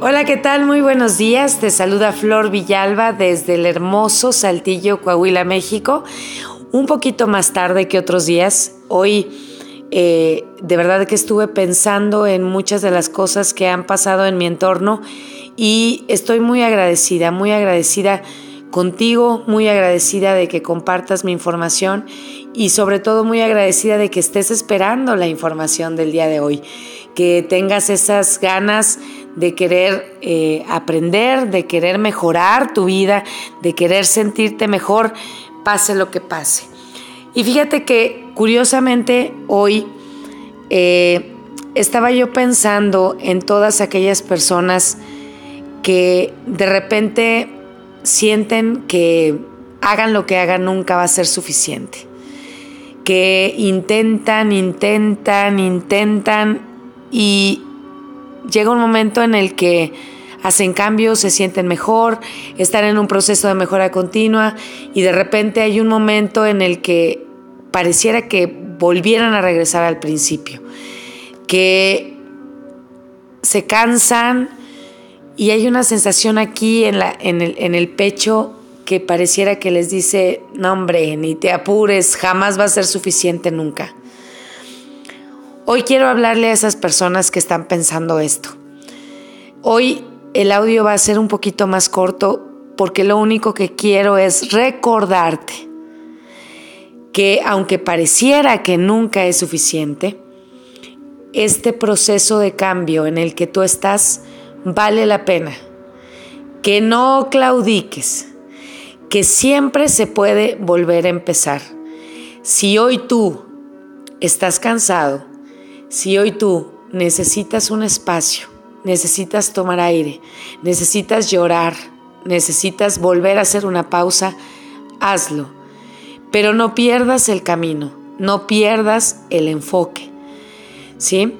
Hola, ¿qué tal? Muy buenos días. Te saluda Flor Villalba desde el hermoso Saltillo, Coahuila, México. Un poquito más tarde que otros días. Hoy eh, de verdad que estuve pensando en muchas de las cosas que han pasado en mi entorno y estoy muy agradecida, muy agradecida contigo, muy agradecida de que compartas mi información y sobre todo muy agradecida de que estés esperando la información del día de hoy, que tengas esas ganas de querer eh, aprender, de querer mejorar tu vida, de querer sentirte mejor, pase lo que pase. Y fíjate que curiosamente hoy eh, estaba yo pensando en todas aquellas personas que de repente sienten que hagan lo que hagan nunca va a ser suficiente. Que intentan, intentan, intentan y llega un momento en el que hacen cambios, se sienten mejor, están en un proceso de mejora continua y de repente hay un momento en el que pareciera que volvieran a regresar al principio, que se cansan y hay una sensación aquí en, la, en, el, en el pecho que pareciera que les dice, no hombre, ni te apures, jamás va a ser suficiente nunca. Hoy quiero hablarle a esas personas que están pensando esto. Hoy el audio va a ser un poquito más corto porque lo único que quiero es recordarte que aunque pareciera que nunca es suficiente, este proceso de cambio en el que tú estás vale la pena. Que no claudiques, que siempre se puede volver a empezar. Si hoy tú estás cansado, si hoy tú necesitas un espacio, necesitas tomar aire, necesitas llorar, necesitas volver a hacer una pausa, hazlo. Pero no pierdas el camino, no pierdas el enfoque. ¿Sí?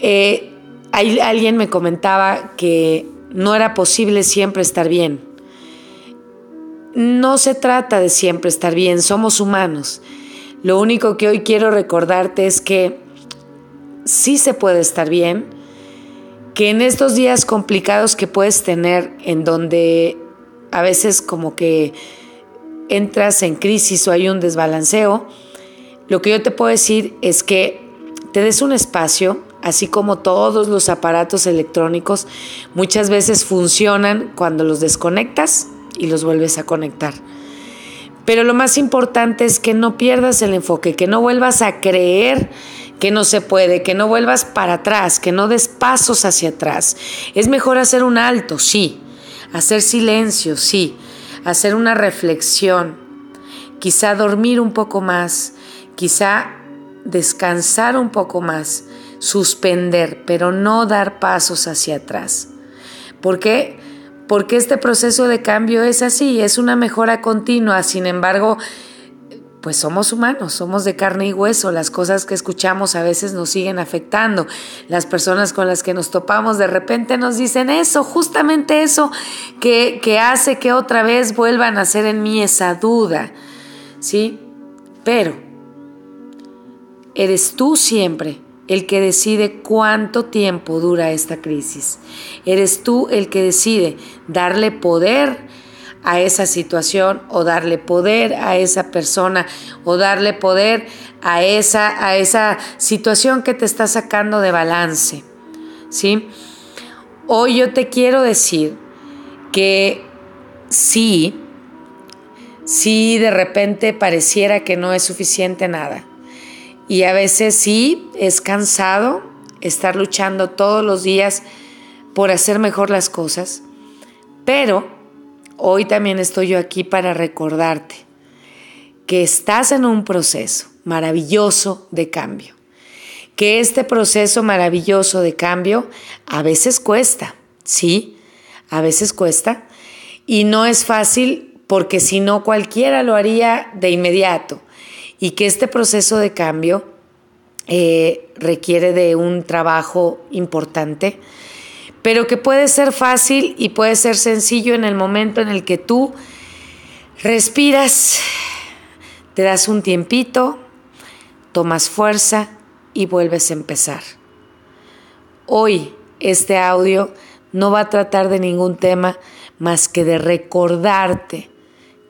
Eh, alguien me comentaba que no era posible siempre estar bien. No se trata de siempre estar bien, somos humanos. Lo único que hoy quiero recordarte es que sí se puede estar bien, que en estos días complicados que puedes tener, en donde a veces como que entras en crisis o hay un desbalanceo, lo que yo te puedo decir es que te des un espacio, así como todos los aparatos electrónicos, muchas veces funcionan cuando los desconectas y los vuelves a conectar. Pero lo más importante es que no pierdas el enfoque, que no vuelvas a creer que no se puede, que no vuelvas para atrás, que no des pasos hacia atrás. Es mejor hacer un alto, sí, hacer silencio, sí, hacer una reflexión, quizá dormir un poco más, quizá descansar un poco más, suspender, pero no dar pasos hacia atrás. ¿Por qué? Porque este proceso de cambio es así, es una mejora continua, sin embargo, pues somos humanos, somos de carne y hueso, las cosas que escuchamos a veces nos siguen afectando, las personas con las que nos topamos de repente nos dicen eso, justamente eso que, que hace que otra vez vuelvan a ser en mí esa duda, ¿sí? Pero eres tú siempre el que decide cuánto tiempo dura esta crisis, eres tú el que decide darle poder a esa situación o darle poder a esa persona o darle poder a esa, a esa situación que te está sacando de balance. ¿sí? Hoy yo te quiero decir que sí, sí de repente pareciera que no es suficiente nada. Y a veces sí es cansado estar luchando todos los días por hacer mejor las cosas, pero hoy también estoy yo aquí para recordarte que estás en un proceso maravilloso de cambio, que este proceso maravilloso de cambio a veces cuesta, sí, a veces cuesta, y no es fácil porque si no cualquiera lo haría de inmediato, y que este proceso de cambio eh, requiere de un trabajo importante, pero que puede ser fácil y puede ser sencillo en el momento en el que tú respiras, te das un tiempito, tomas fuerza y vuelves a empezar. Hoy este audio no va a tratar de ningún tema más que de recordarte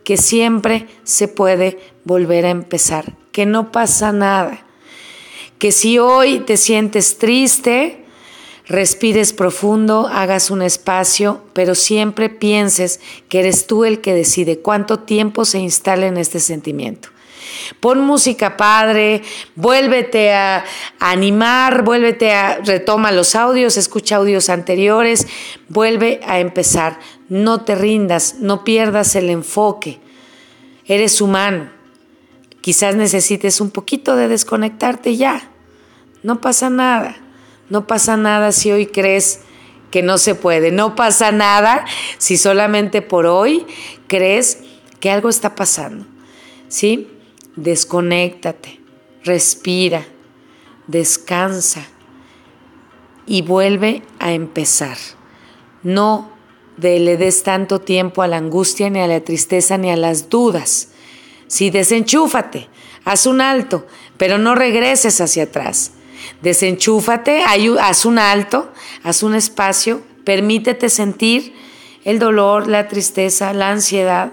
que siempre se puede volver a empezar, que no pasa nada, que si hoy te sientes triste, respires profundo, hagas un espacio, pero siempre pienses que eres tú el que decide cuánto tiempo se instala en este sentimiento. Pon música padre, vuélvete a animar, vuélvete a, retoma los audios, escucha audios anteriores, vuelve a empezar. No te rindas, no pierdas el enfoque. Eres humano. Quizás necesites un poquito de desconectarte ya. No pasa nada. No pasa nada si hoy crees que no se puede. No pasa nada si solamente por hoy crees que algo está pasando. ¿Sí? desconéctate, respira, descansa y vuelve a empezar. No le des tanto tiempo a la angustia, ni a la tristeza, ni a las dudas. Sí, desenchúfate, haz un alto, pero no regreses hacia atrás. Desenchúfate, haz un alto, haz un espacio, permítete sentir el dolor, la tristeza, la ansiedad,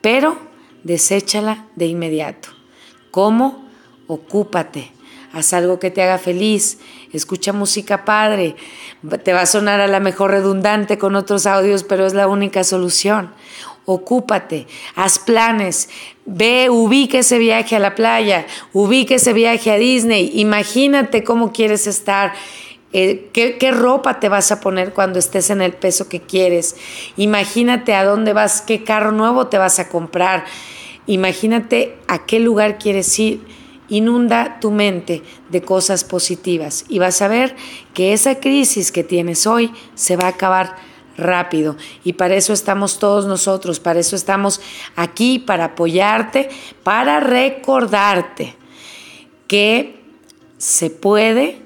pero deséchala de inmediato. ¿Cómo? Ocúpate. Haz algo que te haga feliz, escucha música padre, te va a sonar a la mejor redundante con otros audios, pero es la única solución. Ocúpate, haz planes, ve, ubique ese viaje a la playa, ubique ese viaje a Disney, imagínate cómo quieres estar, eh, ¿qué, qué, ropa te vas a poner cuando estés en el peso que quieres, imagínate a dónde vas, qué carro nuevo te vas a comprar. Imagínate a qué lugar quieres ir. Inunda tu mente de cosas positivas y vas a ver que esa crisis que tienes hoy se va a acabar rápido. Y para eso estamos todos nosotros, para eso estamos aquí, para apoyarte, para recordarte que se puede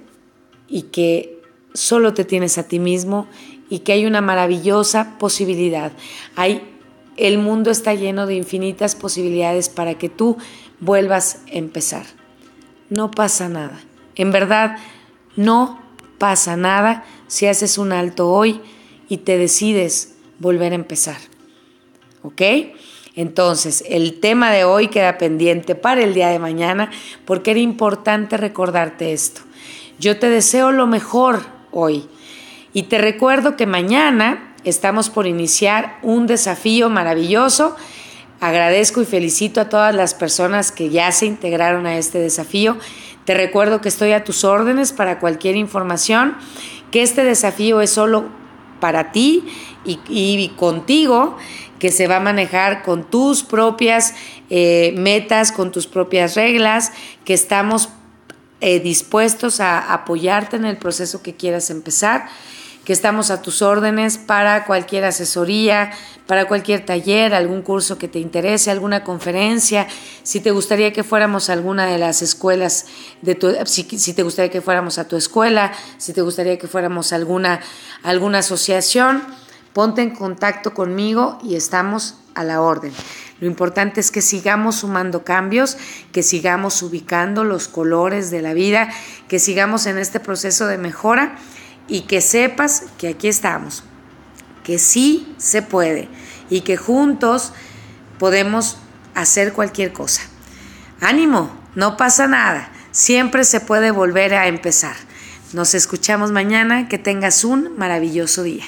y que solo te tienes a ti mismo y que hay una maravillosa posibilidad. Hay el mundo está lleno de infinitas posibilidades para que tú vuelvas a empezar. No pasa nada. En verdad, no pasa nada si haces un alto hoy y te decides volver a empezar. ¿Ok? Entonces, el tema de hoy queda pendiente para el día de mañana porque era importante recordarte esto. Yo te deseo lo mejor hoy y te recuerdo que mañana Estamos por iniciar un desafío maravilloso. Agradezco y felicito a todas las personas que ya se integraron a este desafío. Te recuerdo que estoy a tus órdenes para cualquier información, que este desafío es solo para ti y, contigo, que se va a manejar con tus propias eh, metas, con tus propias reglas, que estamos eh, dispuestos a apoyarte en el proceso que quieras empezar que estamos a tus órdenes para cualquier asesoría, para cualquier taller, algún curso que te interese, alguna conferencia, si te gustaría que fuéramos a alguna de las escuelas, de tu, si, te gustaría que fuéramos a tu escuela, si te gustaría que fuéramos a alguna, alguna asociación, ponte en contacto conmigo y estamos a la orden. Lo importante es que sigamos sumando cambios, que sigamos ubicando los colores de la vida, que sigamos en este proceso de mejora y que sepas que aquí estamos, que sí se puede y que juntos podemos hacer cualquier cosa. Ánimo, no pasa nada, siempre se puede volver a empezar. Nos escuchamos mañana, que tengas un maravilloso día.